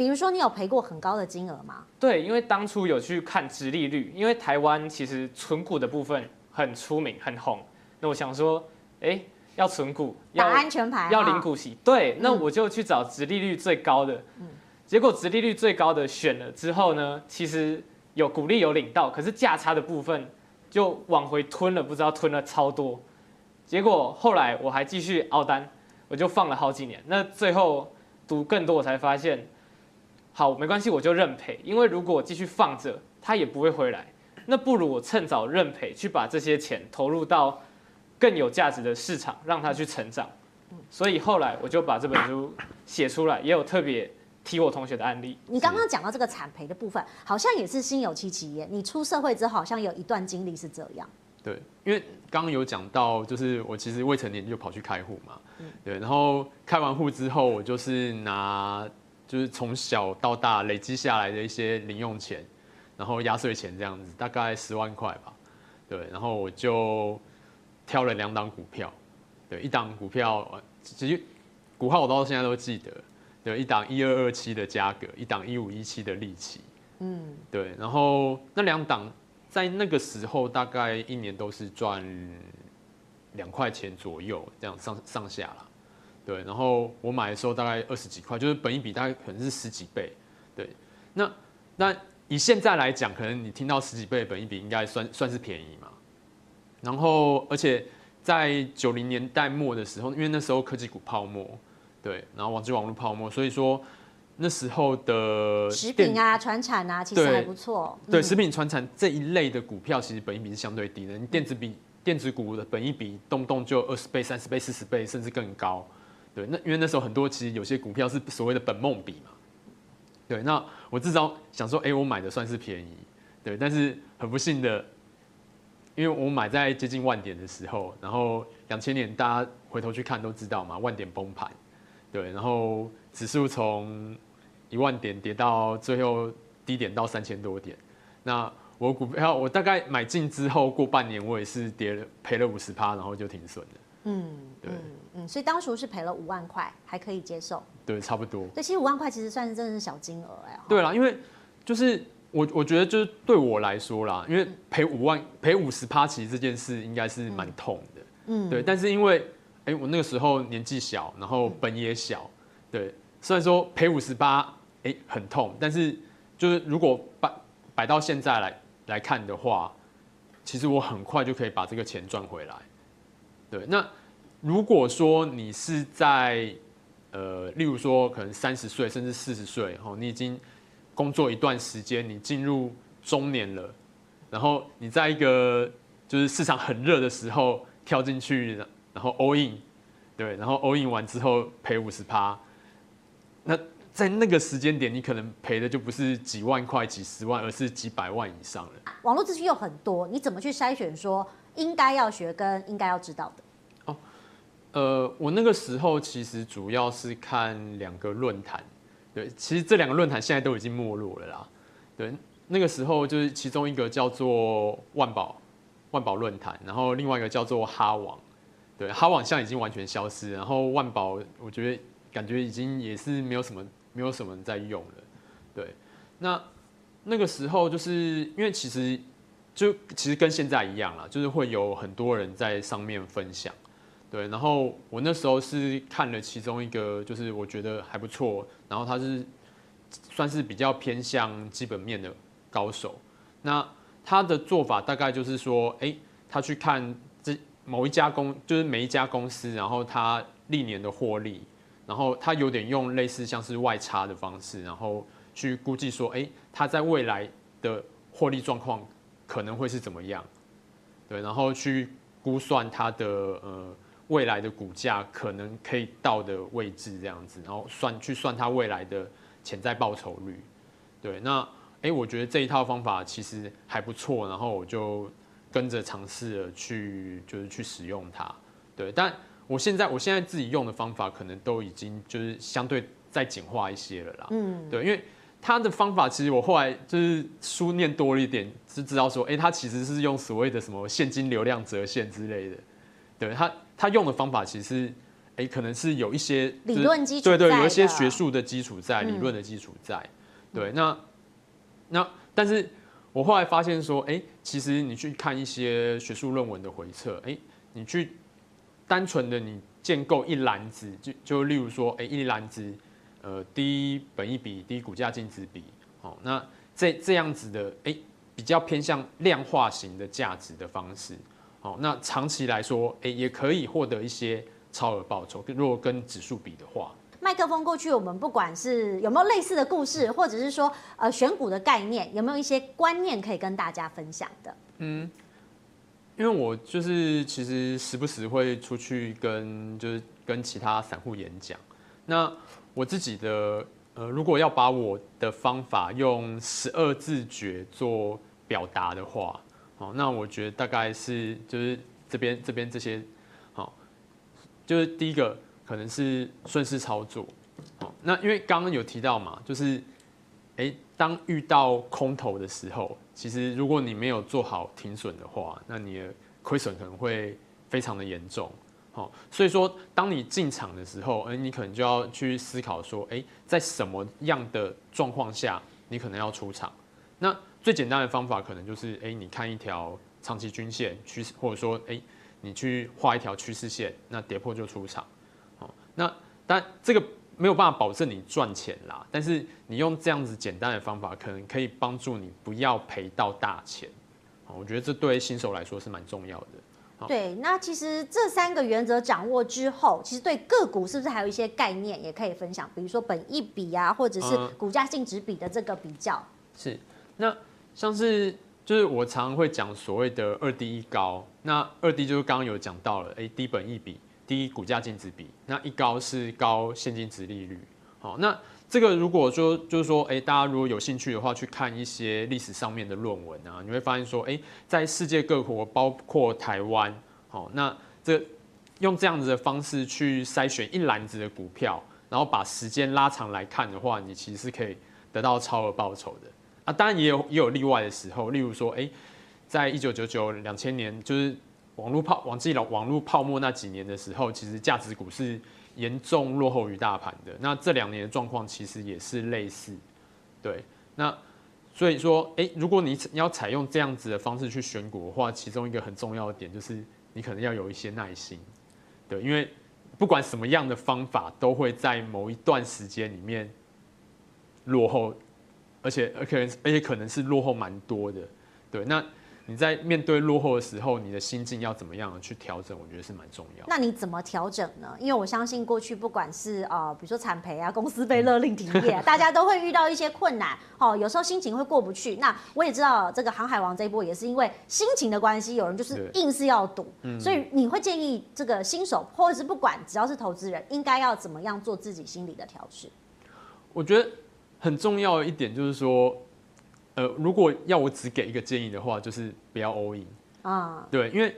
比如说你有赔过很高的金额吗？对，因为当初有去看殖利率，因为台湾其实存股的部分很出名很红，那我想说，哎，要存股要打安全牌，要领股息，对，那我就去找殖利率最高的，嗯，结果殖利率最高的选了之后呢，其实有股利有领到，可是价差的部分就往回吞了，不知道吞了超多，结果后来我还继续凹单，我就放了好几年，那最后赌更多，我才发现。好，没关系，我就认赔，因为如果我继续放着，它也不会回来。那不如我趁早认赔，去把这些钱投入到更有价值的市场，让它去成长。所以后来我就把这本书写出来，也有特别提我同学的案例。你刚刚讲到这个产赔的部分，好像也是心有戚戚焉。你出社会之后，好像有一段经历是这样。对，因为刚刚有讲到，就是我其实未成年就跑去开户嘛。对，然后开完户之后，我就是拿。就是从小到大累积下来的一些零用钱，然后压岁钱这样子，大概十万块吧。对，然后我就挑了两档股票，对，一档股票其实股号我到现在都记得，对，一档一二二七的价格，一档一五一七的利息，嗯，对，然后那两档在那个时候大概一年都是赚两块钱左右，这样上上下啦。对，然后我买的时候大概二十几块，就是本一比大概可能是十几倍。对，那那以现在来讲，可能你听到十几倍的本一比应该算算是便宜嘛。然后，而且在九零年代末的时候，因为那时候科技股泡沫，对，然后网际网络泡沫，所以说那时候的食品啊、传产啊，其实还不错。对，食品、传产这一类的股票，其实本益比是相对低的。你电子比电子股的本益比动不动就二十倍、三十倍、四十倍，甚至更高。对，那因为那时候很多其实有些股票是所谓的本梦比嘛，对，那我至少想说，哎，我买的算是便宜，对，但是很不幸的，因为我买在接近万点的时候，然后两千年大家回头去看都知道嘛，万点崩盘，对，然后指数从一万点跌到最后低点到三千多点，那我股票我大概买进之后过半年我也是跌了赔了五十趴，然后就停损了。嗯，对，嗯嗯，所以当时是赔了五万块，还可以接受。对，差不多。对，其实五万块其实算是真的是小金额哎。对啦，因为就是我我觉得就是对我来说啦，因为赔五万赔五十趴，其实这件事应该是蛮痛的。嗯，对。但是因为哎，我那个时候年纪小，然后本也小，对。虽然说赔五十八，哎，很痛，但是就是如果摆摆到现在来来看的话，其实我很快就可以把这个钱赚回来。对，那如果说你是在，呃，例如说可能三十岁甚至四十岁，哈，你已经工作一段时间，你进入中年了，然后你在一个就是市场很热的时候跳进去，然后 all in，对，然后 all in 完之后赔五十趴，那在那个时间点，你可能赔的就不是几万块、几十万，而是几百万以上了。网络资讯又很多，你怎么去筛选说？应该要学跟应该要知道的。哦，呃，我那个时候其实主要是看两个论坛，对，其实这两个论坛现在都已经没落了啦，对，那个时候就是其中一个叫做万宝万宝论坛，然后另外一个叫做哈网，对，哈网现在已经完全消失，然后万宝我觉得感觉已经也是没有什么没有什么人在用了，对，那那个时候就是因为其实。就其实跟现在一样啦，就是会有很多人在上面分享，对。然后我那时候是看了其中一个，就是我觉得还不错，然后他是算是比较偏向基本面的高手。那他的做法大概就是说，哎，他去看这某一家公，就是每一家公司，然后他历年的获利，然后他有点用类似像是外差的方式，然后去估计说，哎，他在未来的获利状况。可能会是怎么样？对，然后去估算它的呃未来的股价可能可以到的位置这样子，然后算去算它未来的潜在报酬率。对，那哎，我觉得这一套方法其实还不错，然后我就跟着尝试了去就是去使用它。对，但我现在我现在自己用的方法可能都已经就是相对再简化一些了啦。嗯，对，因为。他的方法其实我后来就是书念多了一点，就知道说，哎，他其实是用所谓的什么现金流量折现之类的，对他他用的方法其实，哎，可能是有一些理论基础，对对，有一些学术的基础在，理论的基础在，嗯、对，那那但是我后来发现说，哎，其实你去看一些学术论文的回测，哎，你去单纯的你建构一篮子，就就例如说，哎，一篮子，呃，低本益比、低股价净值比，好，那这这样子的，哎，比较偏向量化型的价值的方式，好，那长期来说，哎，也可以获得一些。超额报酬，如果跟指数比的话，麦克风过去，我们不管是有没有类似的故事，或者是说呃选股的概念，有没有一些观念可以跟大家分享的？嗯，因为我就是其实时不时会出去跟就是跟其他散户演讲，那我自己的呃，如果要把我的方法用十二字诀做表达的话，哦，那我觉得大概是就是这边这边这些。好就是第一个可能是顺势操作，哦，那因为刚刚有提到嘛，就是，诶，当遇到空头的时候，其实如果你没有做好停损的话，那你的亏损可能会非常的严重，好，所以说当你进场的时候，诶，你可能就要去思考说，诶，在什么样的状况下你可能要出场？那最简单的方法可能就是，诶，你看一条长期均线趋势，或者说，诶。你去画一条趋势线，那跌破就出场，好，那但这个没有办法保证你赚钱啦。但是你用这样子简单的方法，可能可以帮助你不要赔到大钱，我觉得这对新手来说是蛮重要的。对，那其实这三个原则掌握之后，其实对个股是不是还有一些概念也可以分享？比如说本益比啊，或者是股价净值比的这个比较。嗯、是，那像是。就是我常常会讲所谓的二低一高，那二低就是刚刚有讲到了，哎，低本益比，低股价净值比，那一高是高现金值利率。好，那这个如果说就是说，哎，大家如果有兴趣的话，去看一些历史上面的论文啊，你会发现说，哎，在世界各国，包括台湾，好，那这用这样子的方式去筛选一篮子的股票，然后把时间拉长来看的话，你其实是可以得到超额报酬的。啊，当然也有也有例外的时候，例如说，哎，在一九九九两千年，就是网络泡网际网网络泡沫那几年的时候，其实价值股是严重落后于大盘的。那这两年的状况其实也是类似，对。那所以说，哎，如果你你要采用这样子的方式去选股的话，其中一个很重要的点就是你可能要有一些耐心，对，因为不管什么样的方法，都会在某一段时间里面落后。而且，而且，而且可能是落后蛮多的，对。那你在面对落后的时候，你的心境要怎么样去调整？我觉得是蛮重要。那你怎么调整呢？因为我相信过去不管是呃，比如说产赔啊，公司被勒令停业，大家都会遇到一些困难。哦，有时候心情会过不去。那我也知道这个航海王这一波也是因为心情的关系，有人就是硬是要赌。所以你会建议这个新手，或者是不管只要是投资人，应该要怎么样做自己心理的调试？我觉得。很重要的一点就是说，呃，如果要我只给一个建议的话，就是不要 all in 啊。对，因为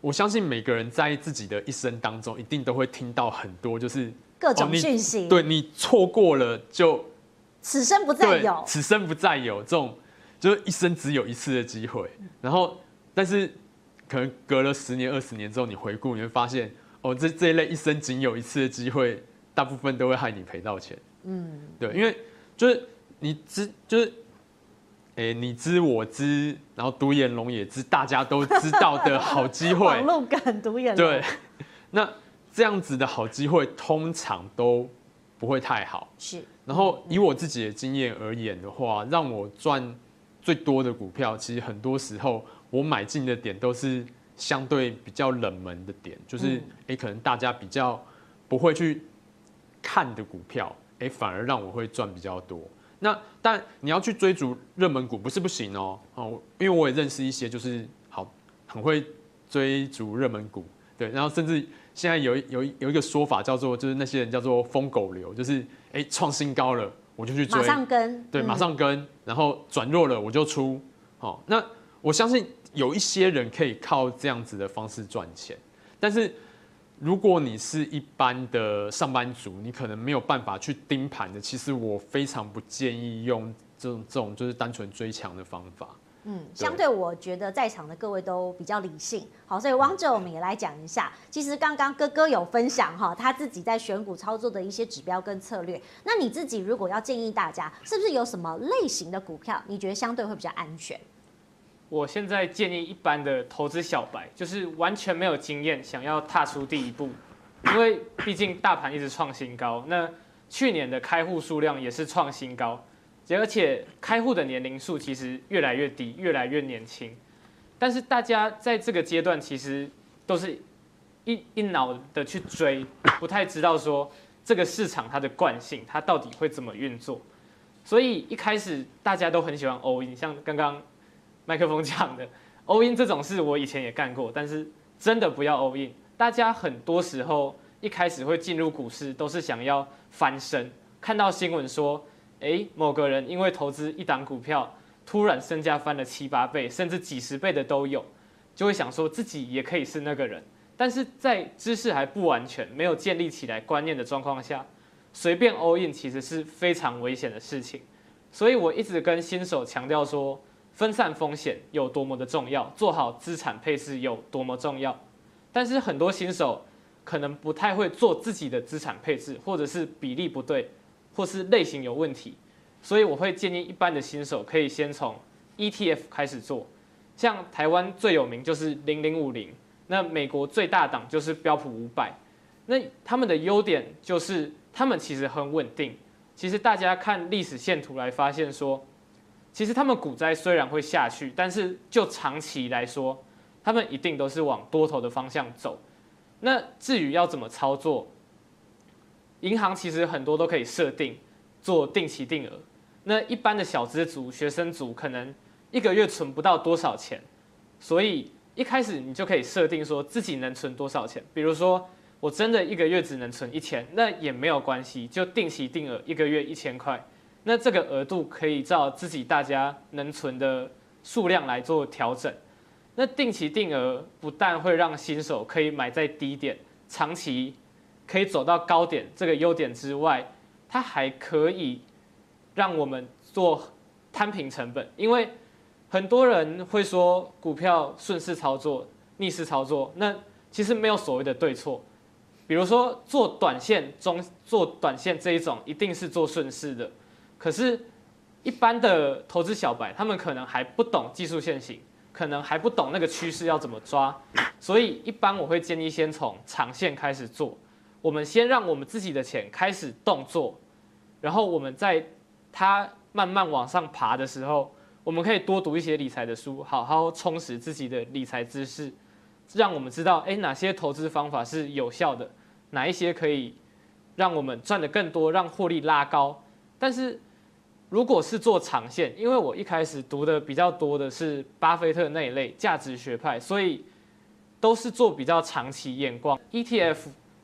我相信每个人在自己的一生当中，一定都会听到很多就是各种讯息。对，你错过了就此生不再有，此生不再有这种，就是一生只有一次的机会。然后，但是可能隔了十年、二十年之后，你回顾，你会发现，哦，这这一类一生仅有一次的机会，大部分都会害你赔到钱。嗯，对，因为。就是你只，就是，哎、欸，你知我知，然后独眼龙也知，大家都知道的好机会。网络感独眼龙。对，那这样子的好机会通常都不会太好。是。然后以我自己的经验而言的话，让我赚最多的股票，其实很多时候我买进的点都是相对比较冷门的点，就是哎、欸，可能大家比较不会去看的股票。哎，反而让我会赚比较多。那但你要去追逐热门股不是不行哦，哦，因为我也认识一些就是好很会追逐热门股，对，然后甚至现在有有有一个说法叫做就是那些人叫做疯狗流，就是哎创新高了我就去追，马上跟，对，马上跟，然后转弱了我就出。好，那我相信有一些人可以靠这样子的方式赚钱，但是。如果你是一般的上班族，你可能没有办法去盯盘的。其实我非常不建议用这种这种就是单纯追强的方法。嗯，相对我觉得在场的各位都比较理性。好，所以王者我们也来讲一下。其实刚刚哥哥有分享哈，他自己在选股操作的一些指标跟策略。那你自己如果要建议大家，是不是有什么类型的股票，你觉得相对会比较安全？我现在建议一般的投资小白，就是完全没有经验，想要踏出第一步，因为毕竟大盘一直创新高，那去年的开户数量也是创新高，而且开户的年龄数其实越来越低，越来越年轻。但是大家在这个阶段其实都是一一脑的去追，不太知道说这个市场它的惯性，它到底会怎么运作。所以一开始大家都很喜欢 all in，像刚刚麦克风讲的 all in 这种事，我以前也干过，但是真的不要 all in。大家很多时候一开始会进入股市，都是想要翻身，看到新闻说，诶，某个人因为投资一档股票。突然身价翻了七八倍，甚至几十倍的都有，就会想说自己也可以是那个人。但是在知识还不完全、没有建立起来观念的状况下，随便 all in 其实是非常危险的事情。所以我一直跟新手强调说，分散风险有多么的重要，做好资产配置有多么重要。但是很多新手可能不太会做自己的资产配置，或者是比例不对，或是类型有问题。所以我会建议一般的新手可以先从 ETF 开始做，像台湾最有名就是零零五零，那美国最大档就是标普五百，那他们的优点就是他们其实很稳定。其实大家看历史线图来发现说，其实他们股灾虽然会下去，但是就长期来说，他们一定都是往多头的方向走。那至于要怎么操作，银行其实很多都可以设定做定期定额。那一般的小资族、学生族可能一个月存不到多少钱，所以一开始你就可以设定说自己能存多少钱。比如说，我真的一个月只能存一千，那也没有关系，就定期定额一个月一千块。那这个额度可以照自己大家能存的数量来做调整。那定期定额不但会让新手可以买在低点，长期可以走到高点这个优点之外，它还可以。让我们做摊平成本，因为很多人会说股票顺势操作、逆势操作，那其实没有所谓的对错。比如说做短线、中做短线这一种，一定是做顺势的。可是，一般的投资小白，他们可能还不懂技术线型，可能还不懂那个趋势要怎么抓，所以一般我会建议先从长线开始做。我们先让我们自己的钱开始动作，然后我们在。它慢慢往上爬的时候，我们可以多读一些理财的书，好好充实自己的理财知识，让我们知道，哎，哪些投资方法是有效的，哪一些可以让我们赚得更多，让获利拉高。但是，如果是做长线，因为我一开始读的比较多的是巴菲特那一类价值学派，所以都是做比较长期眼光。ETF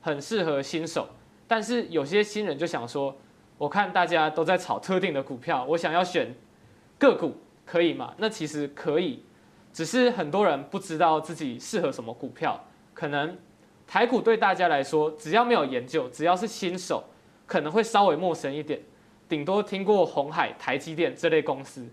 很适合新手，但是有些新人就想说。我看大家都在炒特定的股票，我想要选个股，可以吗？那其实可以，只是很多人不知道自己适合什么股票。可能台股对大家来说，只要没有研究，只要是新手，可能会稍微陌生一点，顶多听过红海、台积电这类公司。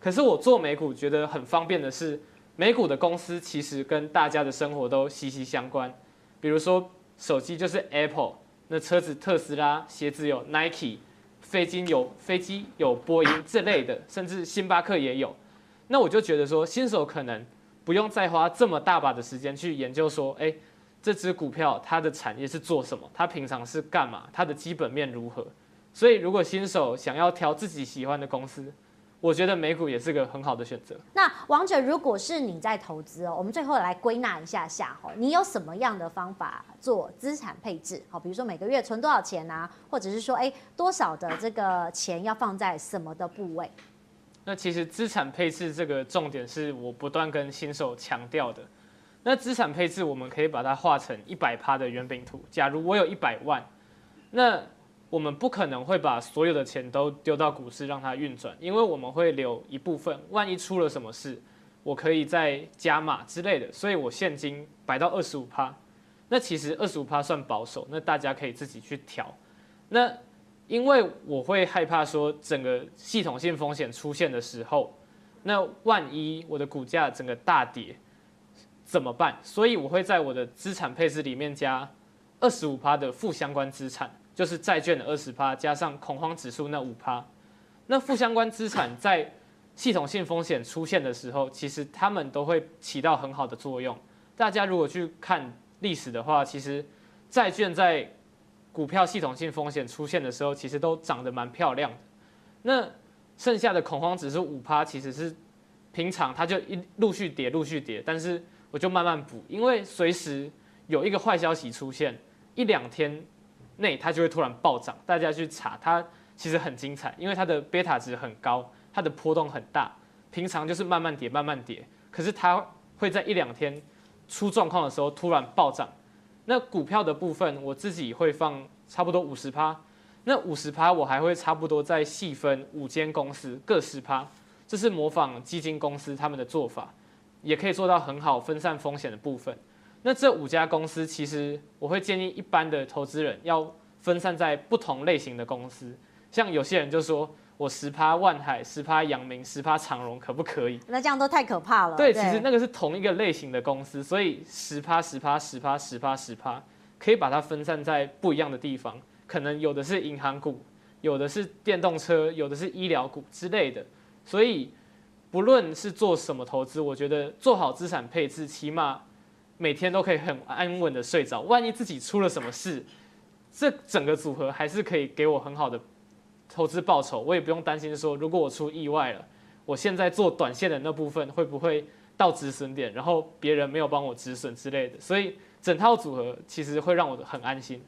可是我做美股觉得很方便的是，美股的公司其实跟大家的生活都息息相关。比如说手机就是 Apple，那车子特斯拉，鞋子有 Nike。飞机有飞机有波音这类的，甚至星巴克也有。那我就觉得说，新手可能不用再花这么大把的时间去研究说，哎，这只股票它的产业是做什么？它平常是干嘛？它的基本面如何？所以，如果新手想要挑自己喜欢的公司，我觉得美股也是个很好的选择。那王者，如果是你在投资哦，我们最后来归纳一下下哈，你有什么样的方法做资产配置？好，比如说每个月存多少钱啊，或者是说，哎，多少的这个钱要放在什么的部位？那其实资产配置这个重点是我不断跟新手强调的。那资产配置我们可以把它画成一百趴的圆饼图。假如我有一百万，那我们不可能会把所有的钱都丢到股市让它运转，因为我们会留一部分，万一出了什么事，我可以再加码之类的。所以我现金摆到二十五趴，那其实二十五趴算保守，那大家可以自己去调。那因为我会害怕说整个系统性风险出现的时候，那万一我的股价整个大跌怎么办？所以我会在我的资产配置里面加二十五趴的负相关资产，就是债券的二十趴加上恐慌指数那五趴。那负相关资产在系统性风险出现的时候，其实他们都会起到很好的作用。大家如果去看历史的话，其实债券在股票系统性风险出现的时候，其实都涨得蛮漂亮的。那剩下的恐慌指数五趴，其实是平常它就一陆续跌，陆续跌，但是我就慢慢补，因为随时有一个坏消息出现，一两天内它就会突然暴涨。大家去查它，其实很精彩，因为它的贝塔值很高。它的波动很大，平常就是慢慢跌，慢慢跌，可是它会在一两天出状况的时候突然暴涨。那股票的部分，我自己会放差不多五十趴，那五十趴我还会差不多再细分五间公司各十趴，这是模仿基金公司他们的做法，也可以做到很好分散风险的部分。那这五家公司，其实我会建议一般的投资人要分散在不同类型的公司，像有些人就说。我十趴万海，十趴阳明，十趴长荣，可不可以？那这样都太可怕了。对，对其实那个是同一个类型的公司，所以十趴、十趴、十趴、十趴、十趴，可以把它分散在不一样的地方。可能有的是银行股，有的是电动车，有的是医疗股之类的。所以不论是做什么投资，我觉得做好资产配置，起码每天都可以很安稳的睡着。万一自己出了什么事，这整个组合还是可以给我很好的。投资报酬，我也不用担心说，如果我出意外了，我现在做短线的那部分会不会到止损点，然后别人没有帮我止损之类的，所以整套组合其实会让我很安心。